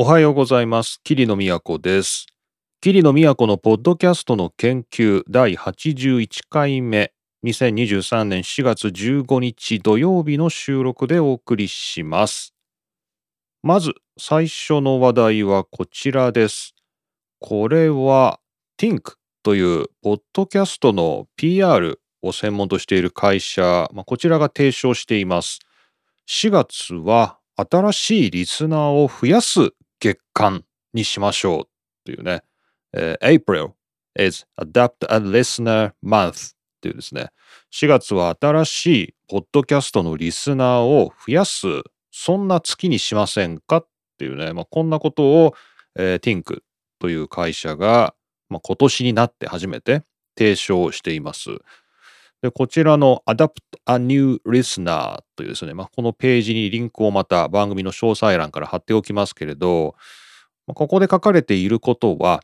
おはようございます。桐野都です。桐野都のポッドキャストの研究第81回目、2023年4月15日土曜日の収録でお送りします。まず最初の話題はこちらです。これは Tink というポッドキャストの PR を専門としている会社、まあ、こちらが提唱しています。4月は新しいリスナーを増やす月間にしましょうというね、えー April is Adapt a Listener Month というですね、4月は新しいポッドキャストのリスナーを増やす、そんな月にしませんかっていうね、まあ、こんなことを、えー Think という会社が、まあ、今年になって初めて提唱しています。でこちらの Adapt a New Listener というですね、まあ、このページにリンクをまた番組の詳細欄から貼っておきますけれど、まあここで書かれていることは、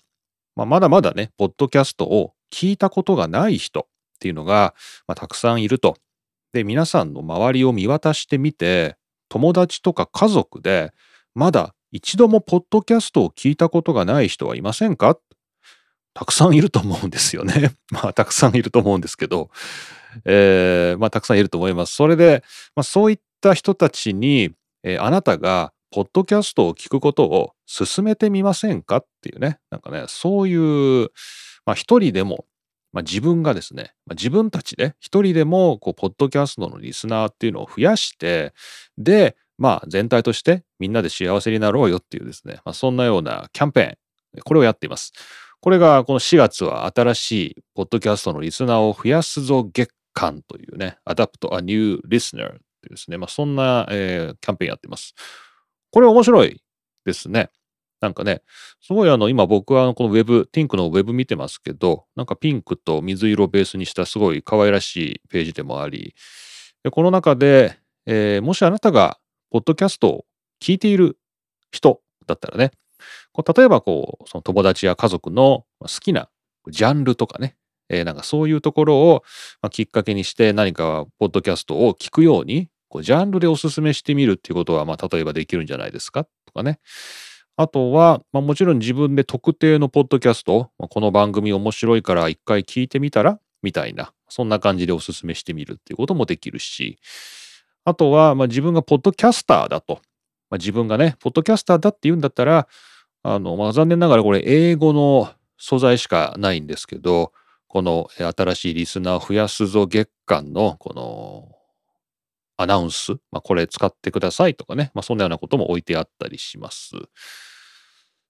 まあ、まだまだね、ポッドキャストを聞いたことがない人っていうのが、まあ、たくさんいると。で、皆さんの周りを見渡してみて、友達とか家族で、まだ一度もポッドキャストを聞いたことがない人はいませんかたくさんいると思うんですよね。まあ、たくさんいると思うんですけど、えーまあ、たくさんいると思います。それで、まあ、そういった人たちに、えーあなたが、ポッドキャストを聞くことを勧めてみませんかっていうね、なんかね、そういう、まあ、一人でも、まあ、自分がですね、まあ、自分たちで一人でも、こう、ポッドキャストのリスナーっていうのを増やして、で、まあ、全体としてみんなで幸せになろうよっていうですね、まあ、そんなようなキャンペーン、これをやっています。これがこの4月は新しいポッドキャストのリスナーを増やすぞ月間というね、Adapt a New Listener というですね、まあ、そんな、えーキャンペーンやってます。これ面白いですね。なんかね、すごいあの、今僕はこのウェブ、Think のウェブ見てますけど、なんかピンクと水色をベースにしたすごい可愛らしいページでもあり、でこの中で、えーもしあなたがポッドキャストを聞いている人だったらね、こう例えばこう、その友達や家族の好きなジャンルとかね、えーなんかそういうところを、ま、きっかけにして何かポッドキャストを聞くように、こうジャンルでおすすめしてみるっていうことは、まあ例えばできるんじゃないですかとかね。あとは、まあ、もちろん自分で特定のポッドキャスト、まあこの番組面白いから一回聞いてみたらみたいな、そんな感じでおすすめしてみるっていうこともできるし、あとは、まあ、自分がポッドキャスターだと、まあ、自分がね、ポッドキャスターだって言うんだったら、あの、まあ、残念ながらこれ英語の素材しかないんですけど、この新しいリスナー増やすぞ月間のこのアナウンス、まあ、これ使ってくださいとかね、まあ、そんなようなことも置いてあったりします。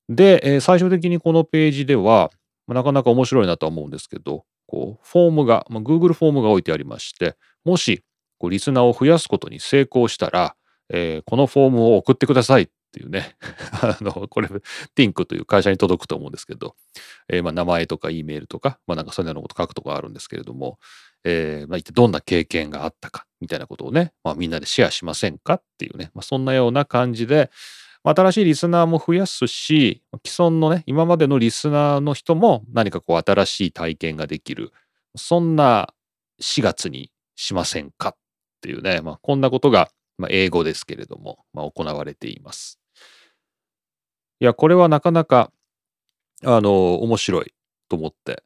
で、えー最終的にこのページでは、まあなかなか面白いなとは思うんですけど、こう、フォームが、まあ、Google フォームが置いてありまして、もし、こうリスナーを増やすことに成功したら、えーこのフォームを送ってくださいていうね、あの、これ、Think という会社に届くと思うんですけど、えーまあ、名前とか E メールとか、まあ、なんかそういうようなこと書くとこあるんですけれども、えーまあ、一体どんな経験があったかみたいなことをね、まあ、みんなでシェアしませんかっていうね、まあ、そんなような感じで、新しいリスナーも増やすし、既存のね、今までのリスナーの人も何かこう新しい体験ができる、そんな4月にしませんかっていうね、まあ、こんなことが、まあ、英語ですけれども、まあ、行われています。いや、これはなかなか、あの、面白いと思って。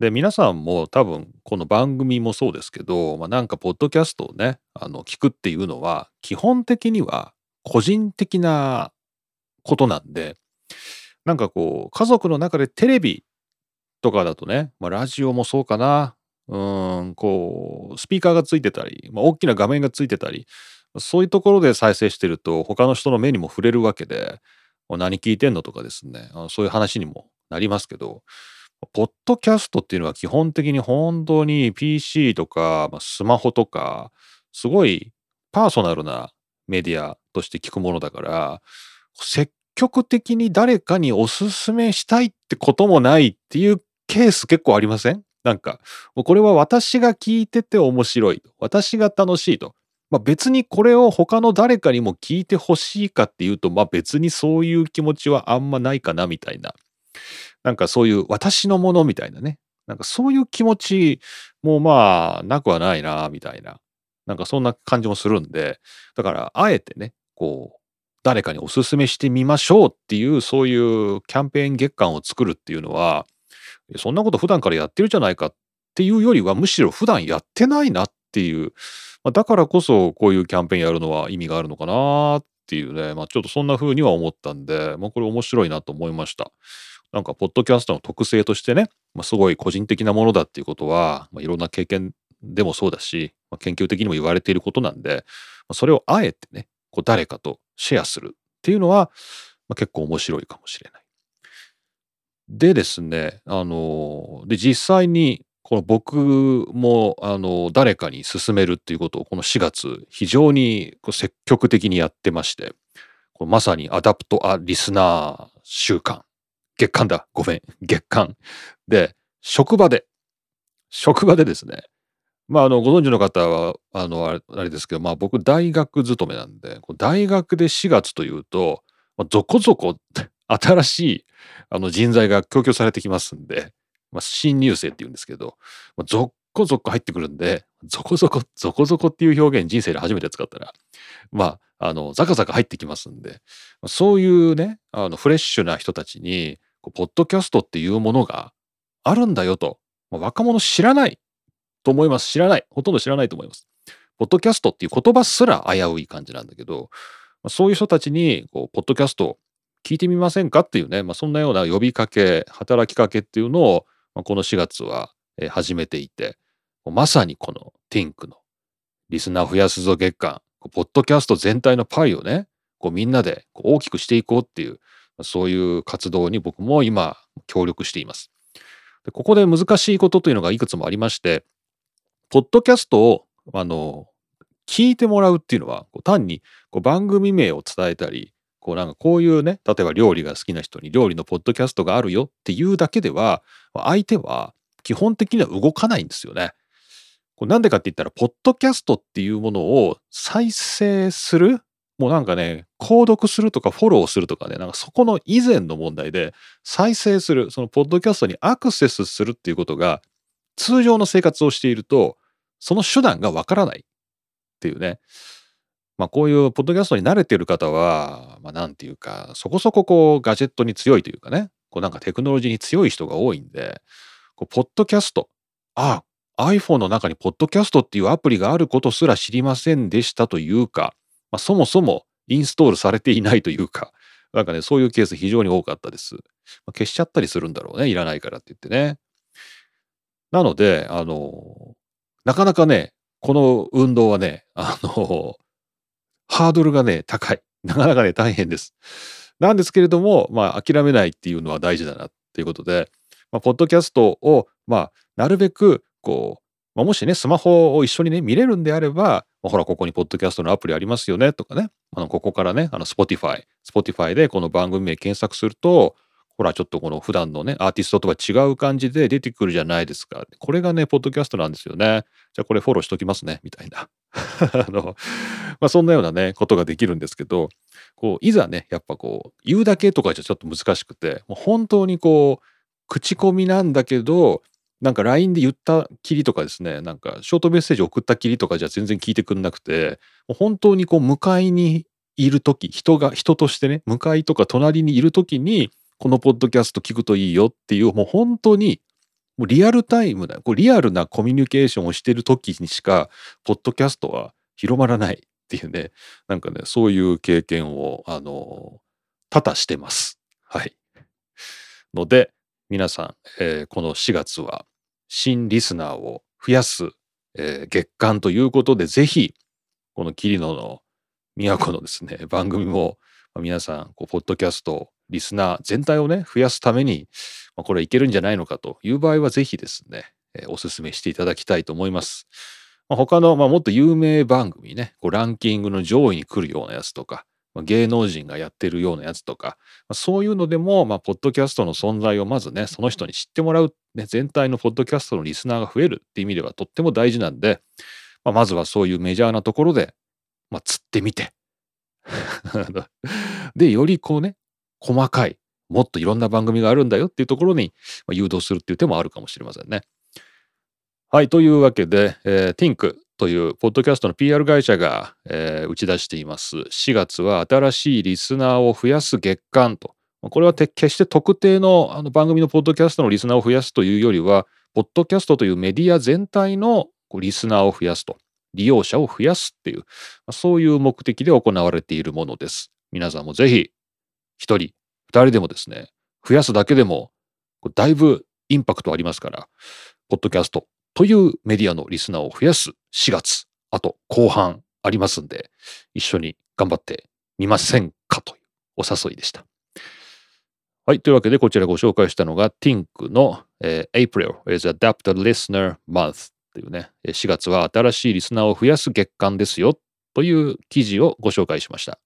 で、皆さんも多分、この番組もそうですけど、まあ、なんか、ポッドキャストをね、あの、聞くっていうのは、基本的には個人的なことなんで、なんかこう、家族の中でテレビとかだとね、まあ、ラジオもそうかな、うん、こう、スピーカーがついてたり、まあ、大きな画面がついてたり、そういうところで再生してると、他の人の目にも触れるわけで、何聞いてんの？とかですね、そういう話にもなりますけど、ポッドキャストっていうのは基本的に本当に PC とか、まあ、スマホとか、すごいパーソナルなメディアとして聞くものだから、積極的に誰かにおすすめしたいってこともないっていうケース結構ありません？なんか、これは私が聞いてて面白い。私が楽しいと。まあ、別にこれを他の誰かにも聞いてほしいかっていうと、まあ別にそういう気持ちはあんまないかなみたいな。なんかそういう私のものみたいなね。なんかそういう気持ちもまあなくはないなみたいな。なんかそんな感じもするんで、だからあえてね、こう、誰かにおすすめしてみましょうっていうそういうキャンペーン月間を作るっていうのはそんなこと普段からやってるじゃないかっていうよりはむしろ普段やってないなっていう、まあ、だからこそこういうキャンペーンやるのは意味があるのかなっていうね、まあ、ちょっとそんな風には思ったんで、まあ、これ面白いなと思いました。なんかポッドキャストの特性としてね、まあ、すごい個人的なものだっていうことは、まあ、いろんな経験でもそうだし、まあ、研究的にも言われていることなんで、まあ、それをあえてねこう誰かとシェアするっていうのは、まあ、結構面白いかもしれない。でですね、あの、で、実際に、この僕も、あの、誰かに勧めるっていうことを、この4月、非常に積極的にやってまして、こまさに adopt a listener 週間、月間だ、ごめん、月間。で、職場で、職場でですね、まあ、あの、ご存知の方は、あの、あれですけど、まあ、僕、大学勤めなんで、大学で4月というと、まあ、ぞこぞこ新しいあの人材が供給されてきますんで、まあ、新入生って言うんですけど、まあ、ぞっこぞっこ入ってくるんで、ぞこぞこ、ぞこぞこっていう表現人生で初めて使ったら、まあ、あの、ザカザカ入ってきますんで、そういうね、あの、フレッシュな人たちに、ポッドキャストっていうものがあるんだよと、まあ、若者知らないと思います。知らない。ほとんど知らないと思います。ポッドキャストっていう言葉すら危うい感じなんだけど、まあそういう人たちに、こう、ポッドキャスト聞いてみませんかっていうね、まあ、そんなような呼びかけ、働きかけっていうのを、まあ、この4月は始めていて、まさにこの Think のリスナー増やすぞ月間、ポッドキャスト全体のパイをね、こうみんなで大きくしていこうっていう、そういう活動に僕も今協力しています。でここで難しいことというのがいくつもありまして、ポッドキャストをあの聞いてもらうっていうのは単にこう番組名を伝えたりこうなんかこういうね例えば料理が好きな人に料理のポッドキャストがあるよっていうだけでは相手は基本的には動かないんですよね。これなんでかって言ったらポッドキャストっていうものを再生するもうなんかね購読するとかフォローするとかねなんかそこの以前の問題で再生するそのポッドキャストにアクセスするっていうことが通常の生活をしているとその手段がわからないっていうねまあ、こういうポッドキャストに慣れてる方は、まあ、なんていうか、そこそここうガジェットに強いというかね、こうなんかテクノロジーに強い人が多いんで、こうポッドキャスト、ああ、iPhone の中にポッドキャストっていうアプリがあることすら知りませんでしたというか、まあ、そもそもインストールされていないというか、なんかね、そういうケース非常に多かったです。まあ、消しちゃったりするんだろうね、いらないからって言ってね。なので、あの、なかなかね、この運動はね、あの、ハードルがね、高い。なかなかね、大変です。なんですけれども、まあ、諦めないっていうのは大事だなっていうことで、まあ、ポッドキャストを、まあ、なるべく、こう、まあ、もしね、スマホを一緒にね、見れるんであれば、まあ、ほら、ここにポッドキャストのアプリありますよね、とかね、あのここからね、あの、Spotify、Spotify でこの番組名検索すると、ほら、ちょっとこの普段のね、アーティストとは違う感じで出てくるじゃないですか。これがね、ポッドキャストなんですよね。じゃあこれフォローしときますね、みたいな。あの、まあそんなようなね、ことができるんですけど、こう、いざね、やっぱこう、言うだけとかじゃちょっと難しくて、もう本当にこう、口コミなんだけど、なんか LINE で言ったきりとかですね、なんかショートメッセージ送ったきりとかじゃ全然聞いてくんなくて、もう本当にこう、向かいにいる時人が、人としてね、向かいとか隣にいる時に、このポッドキャスト聞くといいよっていう、もう本当に、もうリアルタイムな、こリアルなコミュニケーションをしてる時にしか、ポッドキャストは広まらないっていうね、なんかね、そういう経験を、あの、多々してます。はい。ので、皆さん、えー、この4月は、新リスナーを増やす、えー、月間ということで、ぜひ、この桐野の都のですね、番組も、皆さん、こうポッドキャストリスナー全体をね、増やすために、まあ、これいけるんじゃないのかという場合は、ぜひですね、えー、お勧めしていただきたいと思います。まあ、他の、まあ、もっと有名番組ね、こうランキングの上位に来るようなやつとか、まあ、芸能人がやってるようなやつとか、まあ、そういうのでも、まあ、ポッドキャストの存在をまずね、その人に知ってもらう、ね、全体のポッドキャストのリスナーが増えるっていう意味ではとっても大事なんで、まあ、まずはそういうメジャーなところで、まあ、釣ってみて で、よりこうね、細かい、もっといろんな番組があるんだよっていうところに誘導するっていう手もあるかもしれませんね。はい、というわけで、えー、Think というポッドキャストの PR 会社が、えー打ち出しています。4月は新しいリスナーを増やす月間と。これは決して特定のあの番組のポッドキャストのリスナーを増やすというよりは、ポッドキャストというメディア全体のリスナーを増やすと。利用者を増やすっていう、そういう目的で行われているものです。皆さんもぜひ、一人、二人でもですね、増やすだけでも、だいぶインパクトありますから、ポッドキャストというメディアのリスナーを増やす4月、あと後半ありますんで、一緒に頑張ってみませんかというお誘いでした。はい。というわけで、こちらご紹介したのが Tink の、えー April is Adapted Listener Month というね、えー4月は新しいリスナーを増やす月間ですよという記事をご紹介しました。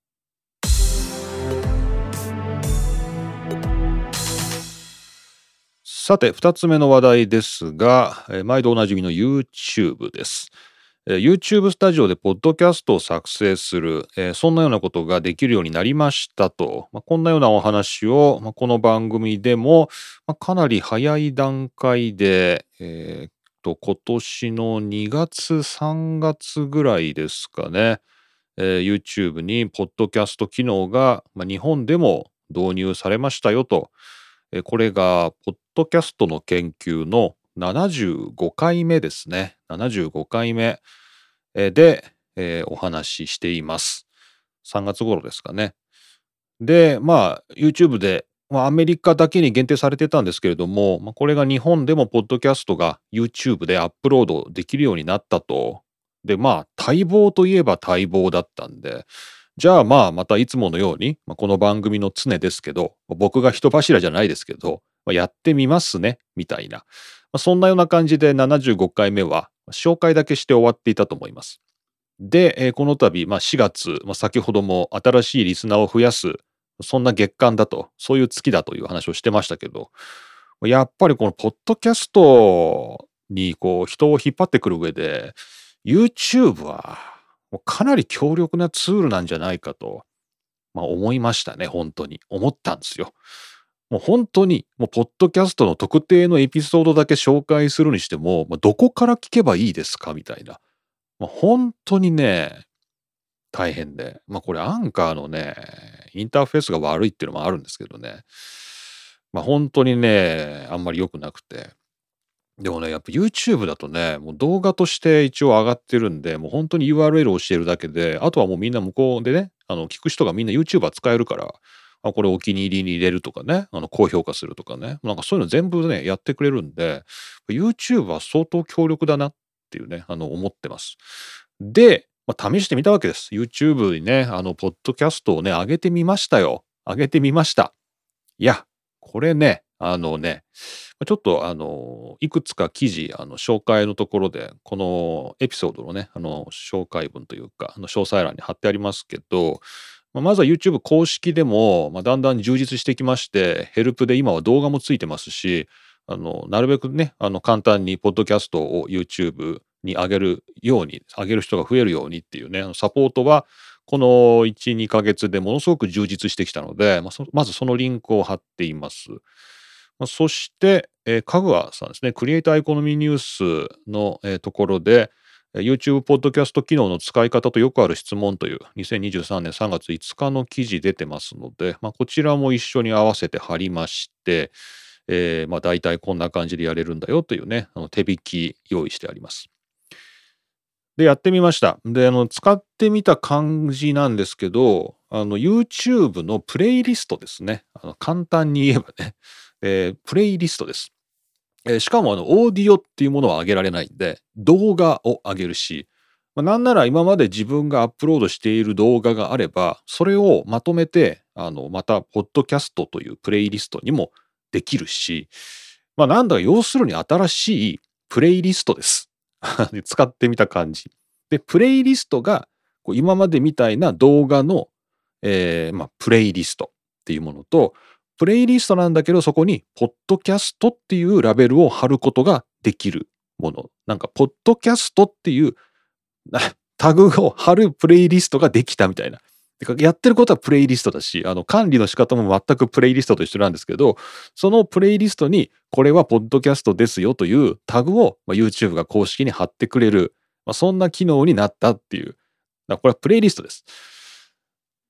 さて、二つ目の話題ですが、えー毎度おなじみの YouTube です。えー YouTube スタジオでポッドキャストを作成する、えーそんなようなことができるようになりましたと、まあ、こんなようなお話を、まあ、この番組でも、まあ、かなり早い段階で、えーっと今年の2月3月ぐらいですかね、えー YouTube にポッドキャスト機能が、まあ、日本でも導入されましたよと、これがポッドキャストの研究の75回目ですね。75回目。で、えーお話ししています。3月頃ですかね。でまあ YouTube で、まあ、アメリカだけに限定されてたんですけれども、まあ、これが日本でもポッドキャストが YouTube でアップロードできるようになったと。でまあ待望といえば待望だったんでじゃあまあまたいつものように、まあ、この番組の常ですけど僕が人柱じゃないですけど、まあ、やってみますねみたいな、まあ、そんなような感じで75回目は紹介だけして終わっていたと思います。で、えーこの度、まあ、4月、まあ、先ほども新しいリスナーを増やすそんな月間だとそういう月だという話をしてましたけどやっぱりこのポッドキャストにこう人を引っ張ってくる上で YouTube はもうかなり強力なツールなんじゃないかと、まあ、思いましたね本当に。思ったんですよ。もう本当にもうポッドキャストの特定のエピソードだけ紹介するにしても、まあ、どこから聞けばいいですかみたいな、まあ、本当にね大変で。まあこれアンカーのねインターフェースが悪いっていうのもあるんですけどね。まあ本当にねあんまり良くなくて。でもねやっぱ YouTube だとねもう動画として一応上がってるんでもう本当に URL を教えるだけであとはもうみんな向こうでねあの聞く人がみんな YouTuber 使えるからあこれお気に入りに入れるとかねあの高評価するとかねなんかそういうの全部ねやってくれるんで YouTube は相当強力だなっていうねあの思ってます。で、まあ、試してみたわけです。YouTube にねあのポッドキャストをね上げてみましたよ。上げてみました。いやこれねあのねちょっとあのいくつか記事あの紹介のところでこのエピソードのねあの紹介文というかあの詳細欄に貼ってありますけどまずは YouTube 公式でも、まあ、だんだん充実してきましてヘルプで今は動画もついてますしあのなるべくねあの簡単にポッドキャストを YouTube に上げるように上げる人が増えるようにっていうねサポートはこの12ヶ月でものすごく充実してきたので、まあ、まずそのリンクを貼っています。そして、えー、かぐわさんですね、クリエイターエコノミーニュースの、ところで、YouTube ポッドキャスト機能の使い方とよくある質問という2023年3月5日の記事出てますので、まあ、こちらも一緒に合わせて貼りまして、えーまあ、大体こんな感じでやれるんだよというね、あの手引き用意してあります。で、やってみました。で、あの、使ってみた感じなんですけど、あの、YouTube のプレイリストですね。あの簡単に言えばね、えープレイリストです。えーしかも、あの、オーディオっていうものは上げられないんで、動画を上げるし、まあ、なんなら今まで自分がアップロードしている動画があれば、それをまとめて、あの、また、ポッドキャストというプレイリストにもできるし、まあ、なんだか要するに新しいプレイリストです。使ってみた感じ。で、プレイリストが、今までみたいな動画の、えーまあ、プレイリストっていうものと、プレイリストなんだけど、そこに、ポッドキャストっていうラベルを貼ることができるもの。なんか、ポッドキャストっていう タグを貼るプレイリストができたみたいな。やってることはプレイリストだし、あの管理の仕方も全くプレイリストと一緒なんですけど、そのプレイリストにこれはポッドキャストですよというタグを、まあ、YouTube が公式に貼ってくれる、まあ、そんな機能になったっていう。これはプレイリストです。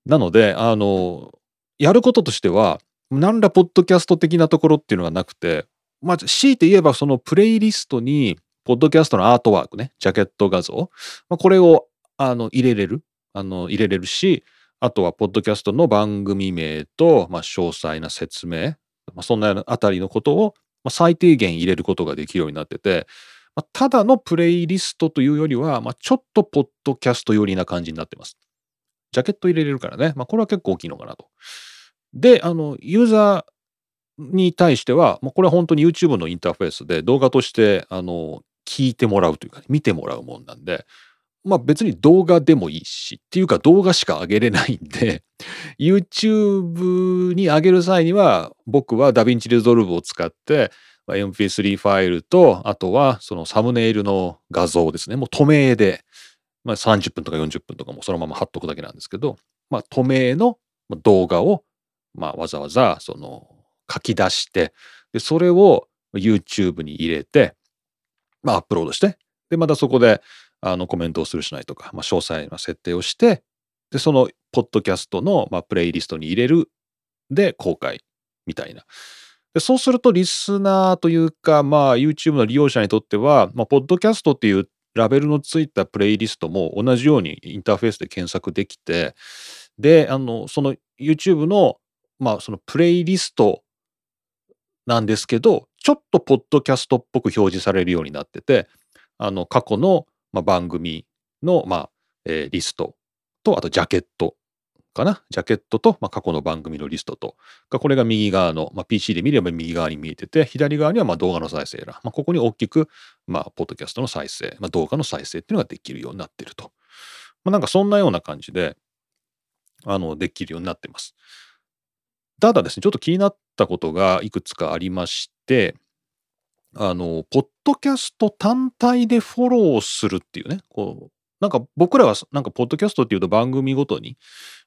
なので、あの、やることとしては、何らポッドキャスト的なところっていうのがなくて、まあ、強いて言えばそのプレイリストに、ポッドキャストのアートワークね、ジャケット画像、まあ、これをあの入れれる、あの入れれるし、あとはポッドキャストの番組名と、まあ、詳細な説明、まあ、そんなあたりのことを、まあ、最低限入れることができるようになってて、まあ、ただのプレイリストというよりは、まあ、ちょっとポッドキャスト寄りな感じになってます。ジャケット入れれるからね、まあ、これは結構大きいのかなと。で、あの、ユーザーに対しては、もうこれは本当に YouTube のインターフェースで動画として、あの、聞いてもらうというか、見てもらうもんなんで、まあ別に動画でもいいし、っていうか動画しか上げれないんで、YouTube に上げる際には、僕は DaVinci Resolve を使って、MP3 ファイルと、あとはそのサムネイルの画像ですね。もう透明で、まあ、30分とか40分とかもそのまま貼っとくだけなんですけど、まあ、透明の動画を、まあ、わざわざその書き出してでそれを YouTube に入れて、まあ、アップロードしてでまたそこであのコメントをするしないとか、まあ、詳細な設定をしてでそのポッドキャストの、まあ、プレイリストに入れるで公開みたいな。でそうするとリスナーというか、まあ、YouTube の利用者にとっては、まあ、ポッドキャストっていうラベルのついたプレイリストも同じようにインターフェースで検索できて、で、あの、その YouTube の、まあ、そのプレイリストなんですけど、ちょっとポッドキャストっぽく表示されるようになってて、あの、過去の、まあ、番組の、まあ、えー、リストと、あとジャケットかな？ジャケットと、まあ、過去の番組のリストと、これが右側の、まあ、PC で見れば右側に見えてて、左側にはまあ動画の再生ら、まあ、ここに大きく、まあ、ポッドキャストの再生、まあ、動画の再生っていうのができるようになってると。まあ、なんかそんなような感じで、あの、できるようになってます。ただですね、ちょっと気になったことがいくつかありまして、あの、ポッドキャスト単体でフォローするっていうね、こう、なんか僕らはなんかポッドキャストっていうと番組ごとに、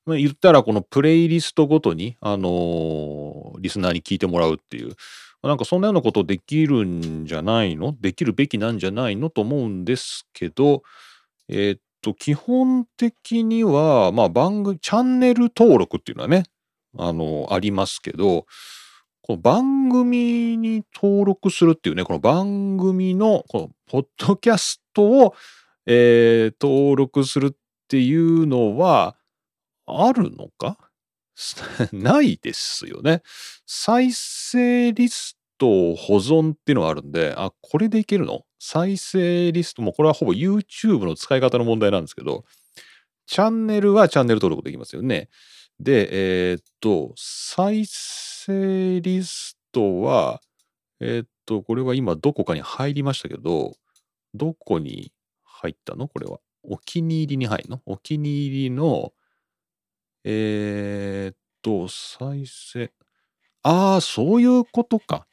まあ、言ったらこのプレイリストごとに、あのー、リスナーに聞いてもらうっていう、なんかそんなようなことできるんじゃないの？できるべきなんじゃないの？と思うんですけど、えー、っと、基本的には、まあ番組、チャンネル登録っていうのはね、あの、ありますけど、この番組に登録するっていうね、この番組の、このポッドキャストを、えー、登録するっていうのはあるのか？ないですよね。再生リスト保存っていうのがあるんで、あ、これでいけるの？再生リストもこれはほぼ YouTube の使い方の問題なんですけど、チャンネルはチャンネル登録できますよね。で、えー、っと、再生リストは、えー、っと、これは今どこかに入りましたけど、どこに入ったの？これは。お気に入りに入るの？お気に入りの、えー、っと、再生。ああ、そういうことか。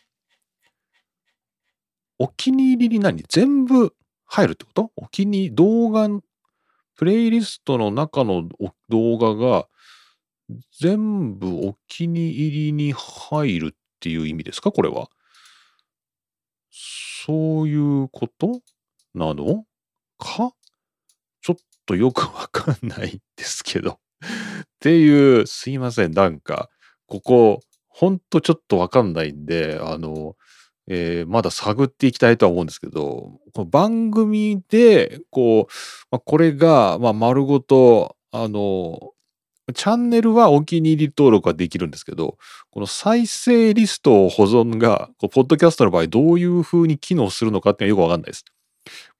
お気に入りに何？全部入るってこと？お気に入り、動画、プレイリストの中の動画が全部お気に入りに入るっていう意味ですか？これは。そういうこと？なの？か？ちょっとよくわかんないですけど。っていう、すいません。なんか、ここ、ほんとちょっとわかんないんで、あの、えー、まだ探っていきたいとは思うんですけど、この番組で、こう、まあ、これが、まあ、丸ごと、あの、チャンネルはお気に入り登録はできるんですけど、この再生リストを保存が、こうポッドキャストの場合どういう風に機能するのかっていうのはよくわかんないです。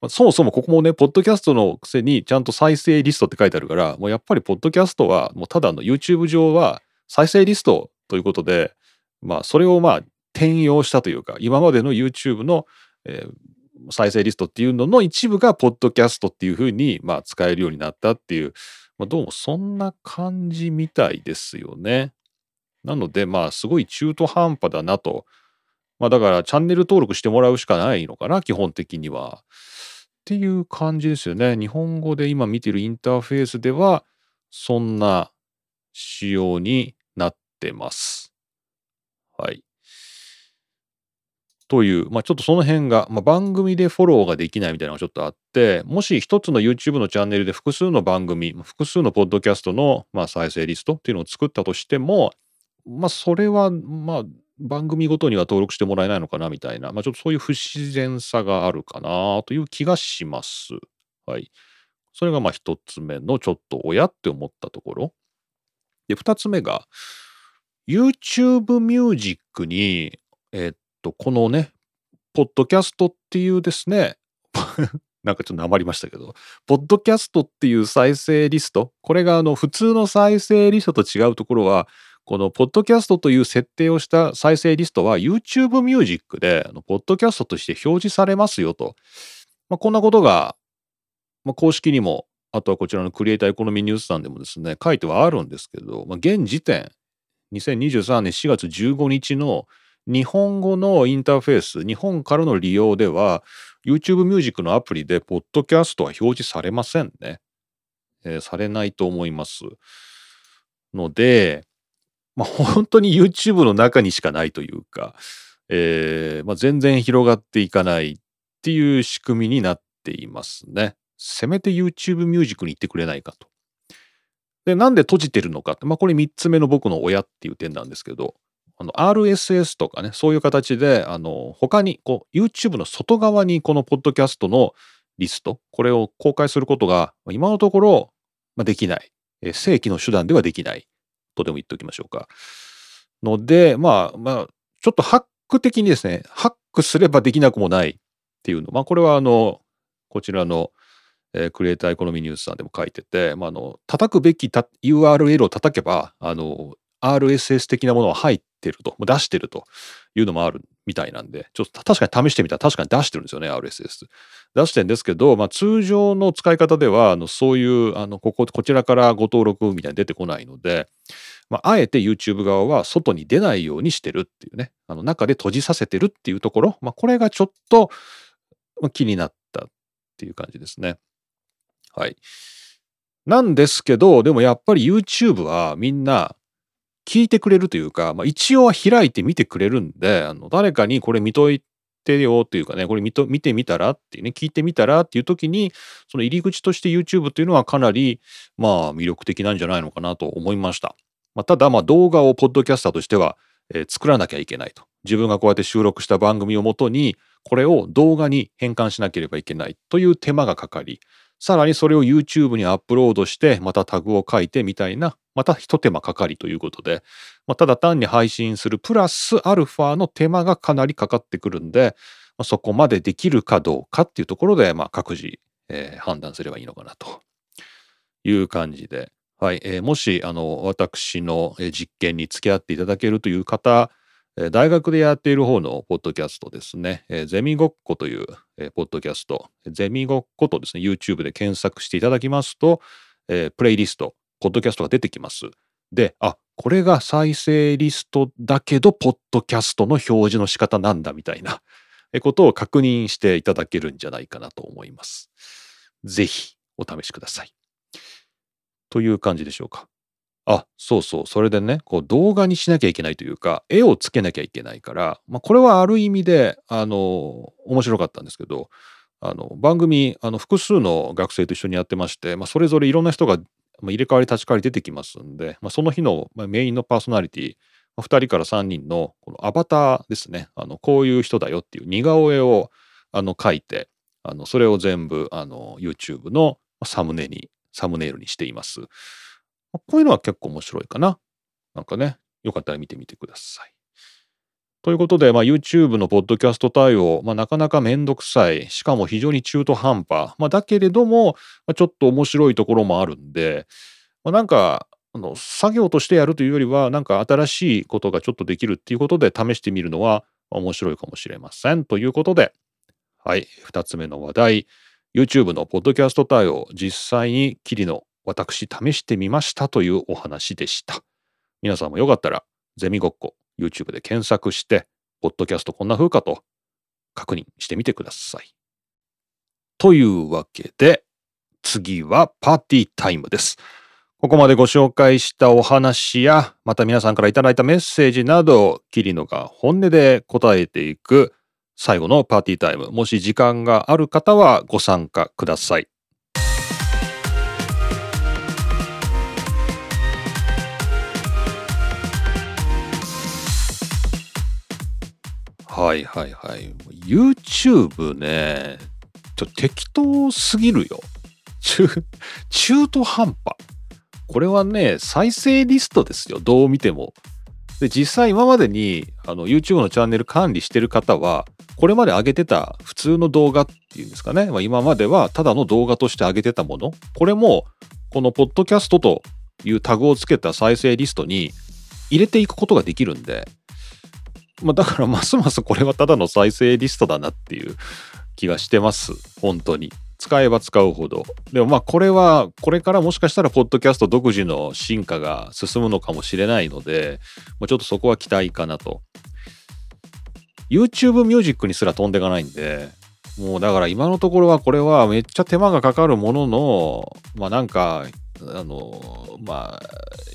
まあ、そもそもここもね、ポッドキャストのくせにちゃんと再生リストって書いてあるから、もうやっぱりポッドキャストは、もうただの YouTube 上は再生リストということで、まあそれをまあ転用したというか、今までの YouTube の、えー、再生リストっていうのの一部がポッドキャストっていうふうにまあ使えるようになったっていう、まあ、どうもそんな感じみたいですよね。なのでまあすごい中途半端だなと。まあだからチャンネル登録してもらうしかないのかな、基本的には。っていう感じですよね。日本語で今見てるインターフェースでは、そんな仕様になってます。はい。という、まあ、ちょっとその辺が、まあ、番組でフォローができないみたいなのがちょっとあってもし一つの YouTube のチャンネルで複数の番組複数のポッドキャストの、まあ、再生リストっていうのを作ったとしてもまあそれはまあ番組ごとには登録してもらえないのかなみたいな、まあ、ちょっとそういう不自然さがあるかなという気がします。はい。それがまあ一つ目のちょっと親って思ったところ。で、二つ目が YouTube Music に、えっと、このね、ポッドキャストっていうですね、なんかちょっとなまりましたけど、ポッドキャストっていう再生リスト、これがあの普通の再生リストと違うところは、このポッドキャストという設定をした再生リストは YouTube Music で、ポッドキャストとして表示されますよと。まあ、こんなことが、まあ、公式にも、あとはこちらのクリエイターエコノミーニュースさんでもですね、書いてはあるんですけど、まあ、現時点、2023年4月15日の日本語のインターフェース、日本からの利用では、YouTube Music のアプリで、ポッドキャストは表示されませんね。えー、されないと思います。ので、まあ、本当に YouTube の中にしかないというか、えーまあ、全然広がっていかないっていう仕組みになっていますね。せめて YouTube Music に行ってくれないかと。で、なんで閉じてるのかって、まあ、これ3つ目の僕の親っていう点なんですけど、あの RSS とかね、そういう形で、あの、他に、こう、YouTube の外側にこのポッドキャストのリスト、これを公開することが、今のところ、まあ、できない。え正規の手段ではできない。とでも言っておきましょうか。ので、まあ、まあ、ちょっとハック的にですね、ハックすればできなくもないっていうの。まあ、これはあの、こちらの、えー、クリエイターエコノミーニュースさんでも書いてて、まあ、あの、叩くべき URL を叩けば、あの、RSS 的なものは入ってると、出してるというのもあるみたいなんで、ちょっと確かに試してみたら確かに出してるんですよね、RSS。出してるんですけど、まあ、通常の使い方では、あのそういう、あのここ、こちらからご登録みたいに出てこないので、まあ、あえて YouTube 側は外に出ないようにしてるっていうね、あの中で閉じさせてるっていうところ、まあ、これがちょっと気になったっていう感じですね。はい。なんですけど、でもやっぱり YouTube はみんな聞いてくれるというか、まあ、一応は開いて見てくれるんで、あの誰かにこれ見といてよっていうかね、これ見と見てみたらっていうね、聞いてみたらっていう時に、その入り口として YouTube っていうのはかなり、まあ魅力的なんじゃないのかなと思いました。まあ、ただ、まあ動画をポッドキャスターとしては、えー、作らなきゃいけないと。自分がこうやって収録した番組をもとに、これを動画に変換しなければいけないという手間がかかり、さらにそれを YouTube にアップロードして、またタグを書いてみたいな、また一手間かかりということで、まあ、ただ単に配信するプラスアルファの手間がかなりかかってくるんで、まあ、そこまでできるかどうかっていうところで、まあ、各自、えー、判断すればいいのかなという感じで、はい、えー、もし、あの、私の実験に付き合っていただけるという方、大学でやっている方のポッドキャストですね、え、ゼミごっこという、えー、ポッドキャスト、ゼミごっことですね、YouTube で検索していただきますと、え、プレイリスト、ポッドキャストが出てきます。で、あ、これが再生リストだけど、ポッドキャストの表示の仕方なんだみたいな ことを確認していただけるんじゃないかなと思います。ぜひお試しください。という感じでしょうか。あ、そうそう。それでね、こう動画にしなきゃいけないというか、絵をつけなきゃいけないから、まあ、これはある意味で、あの、面白かったんですけど、あの、番組、あの、複数の学生と一緒にやってまして、まあ、それぞれいろんな人が入れ替わり立ち替わり出てきますんで、まあ、その日のメインのパーソナリティ、2人から3人のこのアバターですね、あの、こういう人だよっていう似顔絵をあの書いて、あの、それを全部、あの、YouTube のサムネに、サムネイルにしています。こういうのは結構面白いかな。なんかね、よかったら見てみてください。ということで、まあ、YouTube のポッドキャスト対応、まあ、なかなかめんどくさい、しかも非常に中途半端、まあ、だけれども、まあ、ちょっと面白いところもあるんで、まあ、なんか、あの作業としてやるというよりは、なんか新しいことがちょっとできるっていうことで試してみるのは面白いかもしれません。ということで、はい、2つ目の話題、YouTube のポッドキャスト対応、実際にキリの私試してみましたというお話でした。皆さんもよかったら、ゼミごっこ、YouTube で検索して、ポッドキャストこんな風かと確認してみてください。というわけで、次はパーティータイムです。ここまでご紹介したお話や、また皆さんからいただいたメッセージなど、キリノが本音で答えていく最後のパーティータイム、もし時間がある方はご参加ください。はいはいはい。YouTube ね、ちょ適当すぎるよ。中、中途半端。これはね、再生リストですよ。どう見ても。で、実際今までにあの YouTube のチャンネル管理してる方は、これまで上げてた普通の動画っていうんですかね。まあ、今まではただの動画として上げてたもの。これも、このポッドキャストというタグをつけた再生リストに入れていくことができるんで、まあ、だからますますこれはただの再生リストだなっていう気がしてます。本当に。使えば使うほど。でもまあこれはこれからもしかしたらポッドキャスト独自の進化が進むのかもしれないので、もうちょっとそこは期待かなと。YouTube ミュージックにすら飛んでいかないんで、もうだから今のところはこれはめっちゃ手間がかかるものの、まあなんかあの、まあ、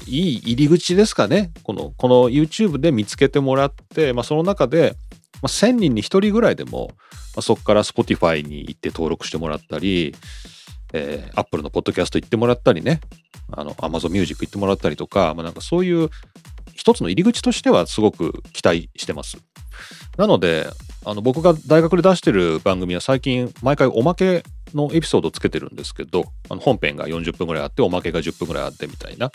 いい入り口ですかね。この、この YouTube で見つけてもらって、まあ、その中で、まあ、1000人に1人ぐらいでも、まあ、そこから Spotify に行って登録してもらったり、えー、Apple のポッドキャスト行ってもらったりね、あの、Amazon Music 行ってもらったりとか、まあ、なんかそういう一つの入り口としてはすごく期待してます。なので、あの僕が大学で出してる番組は最近毎回おまけのエピソードつけてるんですけど、あの本編が40分ぐらいあって、おまけが10分ぐらいあってみたいな。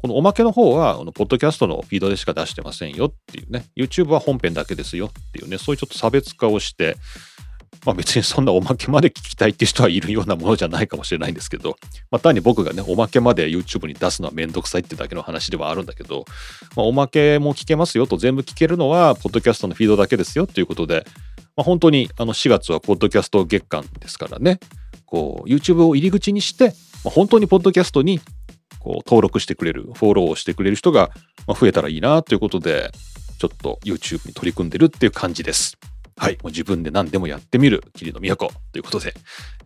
このおまけの方は、あのポッドキャストのフィードでしか出してませんよっていうね、YouTube は本編だけですよっていうね、そういうちょっと差別化をして、まあ別にそんなおまけまで聞きたいっていう人はいるようなものじゃないかもしれないんですけど、まあ単に僕がね、おまけまで YouTube に出すのはめんどくさいってだけの話ではあるんだけど、まあ、おまけも聞けますよと全部聞けるのは、ポッドキャストのフィードだけですよっていうことで、まあ、本当にあの4月はポッドキャスト月間ですからね、こう YouTube を入り口にして、まあ、本当にポッドキャストにこう登録してくれる、フォローをしてくれる人が増えたらいいなということで、ちょっと YouTube に取り組んでるっていう感じです。はい、もう自分で何でもやってみる霧の都ということで、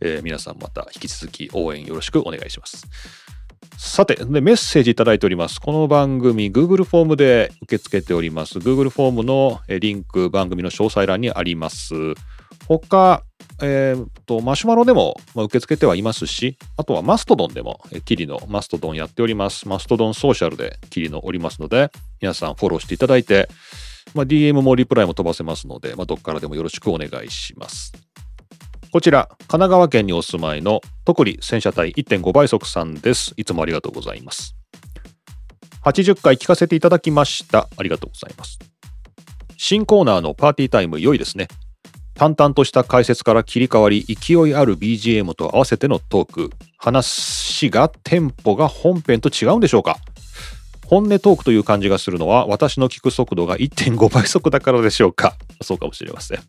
えー、皆さんまた引き続き応援よろしくお願いします。さてで、メッセージいただいております。この番組、Google フォームで受け付けております。Google フォームのリンク、番組の詳細欄にあります。他、えーと、マシュマロでも、まあ、受け付けてはいますし、あとはマストドンでも、えキリのマストドンやっております。マストドンソーシャルでキリのおりますので、皆さんフォローしていただいて、まあ、DM もリプライも飛ばせますので、まあ、どこからでもよろしくお願いします。こちら、神奈川県にお住まいの特利戦車隊1.5倍速さんです。いつもありがとうございます。80回聞かせていただきました。ありがとうございます。新コーナーのパーティータイム良いですね。淡々とした解説から切り替わり、勢いある BGM と合わせてのトーク。話がテンポが本編と違うんでしょうか？本音トークという感じがするのは私の聞く速度が1.5倍速だからでしょうかそうかもしれません。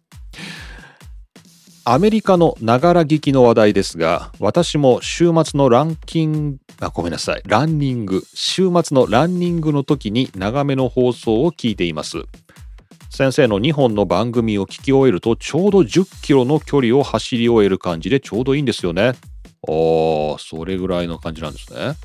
アメリカのながら聞きの話題ですが、私も週末のランキング、あ、ごめんなさい、ランニング、週末のランニングの時に長めの放送を聞いています。先生の2本の番組を聞き終えるとちょうど10キロの距離を走り終える感じでちょうどいいんですよね。ああ、それぐらいの感じなんですね。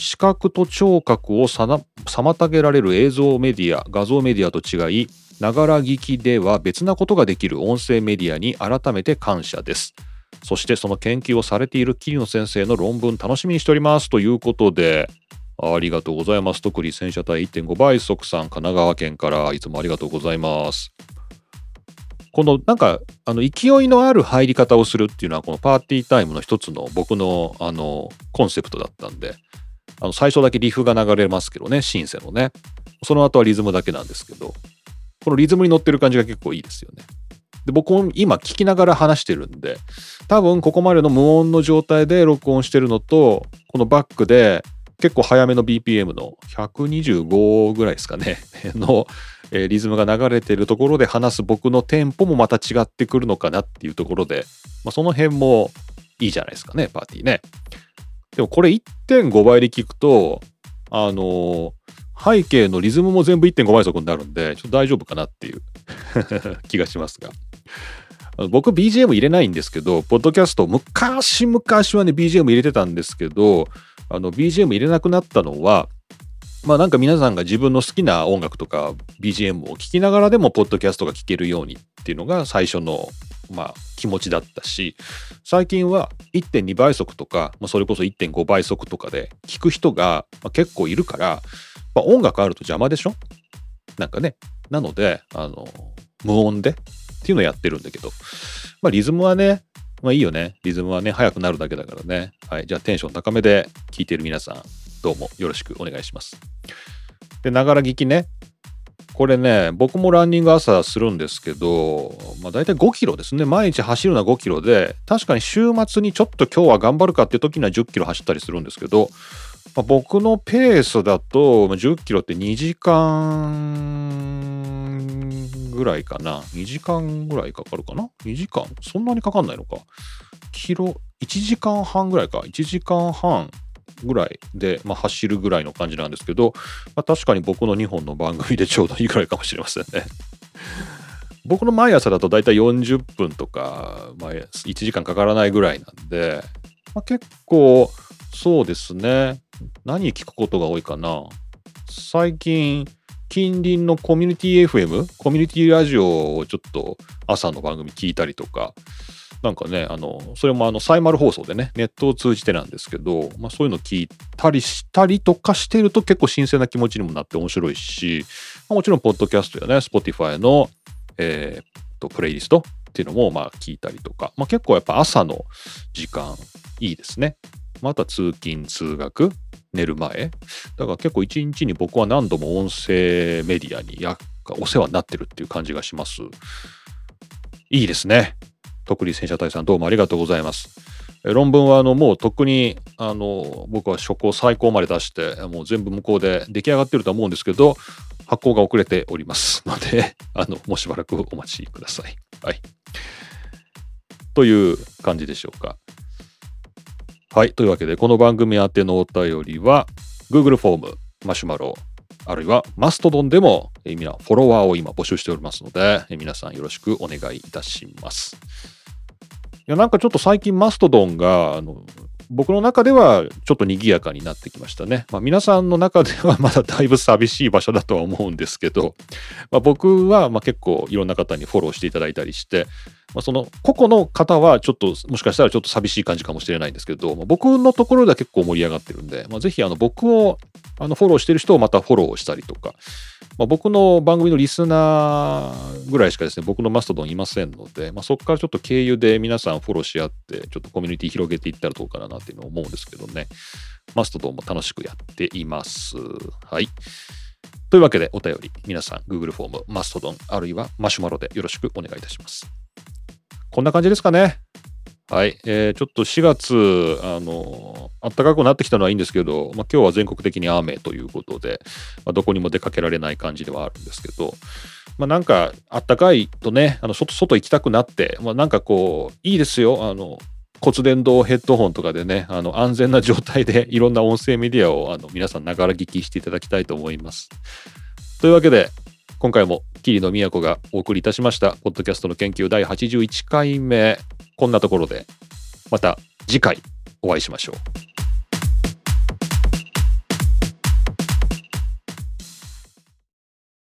視覚と聴覚を妨げられる映像メディア、画像メディアと違い、ながら聞きでは別なことができる音声メディアに改めて感謝です。そしてその研究をされている桐野先生の論文楽しみにしておりますということで、ありがとうございます。特に戦車隊1.5倍速さん、神奈川県からいつもありがとうございます。このなんかあの勢いのある入り方をするっていうのはこのパーティータイムの一つの僕のあのコンセプトだったんであの最初だけリフが流れますけどね、シンセのね。その後はリズムだけなんですけど、このリズムに乗ってる感じが結構いいですよね。で僕も今聞きながら話してるんで、多分ここまでの無音の状態で録音してるのと、このバックで結構早めの BPM の125ぐらいですかね、の、えー、リズムが流れてるところで話す僕のテンポもまた違ってくるのかなっていうところで、まあ、その辺もいいじゃないですかね、パーティーね。でもこれ1.5倍で聞くと、あの、背景のリズムも全部1.5倍速になるんで、ちょっと大丈夫かなっていう 気がしますが。僕 BGM 入れないんですけど、ポッドキャスト昔々はね BGM 入れてたんですけど、あの BGM 入れなくなったのは、まあなんか皆さんが自分の好きな音楽とか BGM を聴きながらでもポッドキャストが聴けるようにっていうのが最初のまあ気持ちだったし最近は1.2倍速とか、まあ、それこそ1.5倍速とかで聞く人が結構いるから、まあ、音楽あると邪魔でしょ？なんかねなのであの無音でっていうのをやってるんだけど、まあ、リズムはねまあいいよね。リズムはね、速くなるだけだからね。はい。じゃあテンション高めで聴いてる皆さん、どうもよろしくお願いします。で、ながら聞きね。これね、僕もランニング朝するんですけど、まあ大体5キロですね。毎日走るのは5キロで、確かに週末にちょっと今日は頑張るかっていう時には10キロ走ったりするんですけど、まあ、僕のペースだと、10キロって2時間ぐらいかな。2時間ぐらいかかるかな ?2 時間？そんなにかかんないのか。キロ、1時間半ぐらいか。1時間半ぐらいで、まあ、走るぐらいの感じなんですけど、まあ、確かに僕の2本の番組でちょうどいいぐらいかもしれませんね。僕の毎朝だとだいたい40分とか、まあ、1時間かからないぐらいなんで、まあ、結構そうですね何聞くことが多いかな最近近隣のコミュニティ FM コミュニティラジオをちょっと朝の番組聞いたりとかなんかね、あの、それもあの、サイマル放送でね、ネットを通じてなんですけど、まあそういうの聞いたりしたりとかしてると結構新鮮な気持ちにもなって面白いし、まあ、もちろん、ポッドキャストやね、Spotify の、えー、と、プレイリストっていうのも、まあ聞いたりとか、まあ結構やっぱ朝の時間いいですね。また通勤、通学、寝る前。だから結構一日に僕は何度も音声メディアにやお世話になってるっていう感じがします。いいですね。特に戦車隊さんどうもありがとうございます。論文はあのもうとっくにあの僕は初稿最高まで出してもう全部向こうで出来上がってると思うんですけど発行が遅れております のであのもうしばらくお待ちください。はい。という感じでしょうか。はい。というわけでこの番組宛てのお便りは Google フォームマシュマロあるいはマストドンでも、え皆フォロワーを今募集しておりますので、え皆さんよろしくお願いいたします。いやなんかちょっと最近マストドンがあの僕の中ではちょっと賑やかになってきましたね。まあ、皆さんの中では まだだいぶ寂しい場所だとは思うんですけど、まあ、僕はま結構いろんな方にフォローしていただいたりして、まあ、その個々の方はちょっともしかしたらちょっと寂しい感じかもしれないんですけど、まあ、僕のところでは結構盛り上がってるんで、まあ、ぜひあの僕をあのフォローしてる人をまたフォローしたりとか、まあ、僕の番組のリスナーぐらいしかですね、僕のマストドンいませんので、まあ、そこからちょっと経由で皆さんフォローし合って、ちょっとコミュニティ広げていったらどうかなっていうのを思うんですけどね。マストドンも楽しくやっています。はい。というわけでお便り、皆さん Google フォーム、マストドン、あるいはマシュマロでよろしくお願いいたします。こんな感じですかね。はい、えー、ちょっと4月、あの、暖かくなってきたのはいいんですけど、まあ、今日は全国的に雨ということで、まあ、どこにも出かけられない感じではあるんですけど、まあ、なんか暖かいとね、あの外外行きたくなって、まあ、なんかこう、いいですよ、あの、骨伝導ヘッドホンとかでね、あの安全な状態で いろんな音声メディアをあの皆さんながら聞きしていただきたいと思います。というわけで、今回も桐野都がお送りいたしました、ポッドキャストの研究第81回目、こんなところで、また次回お会いしましょう。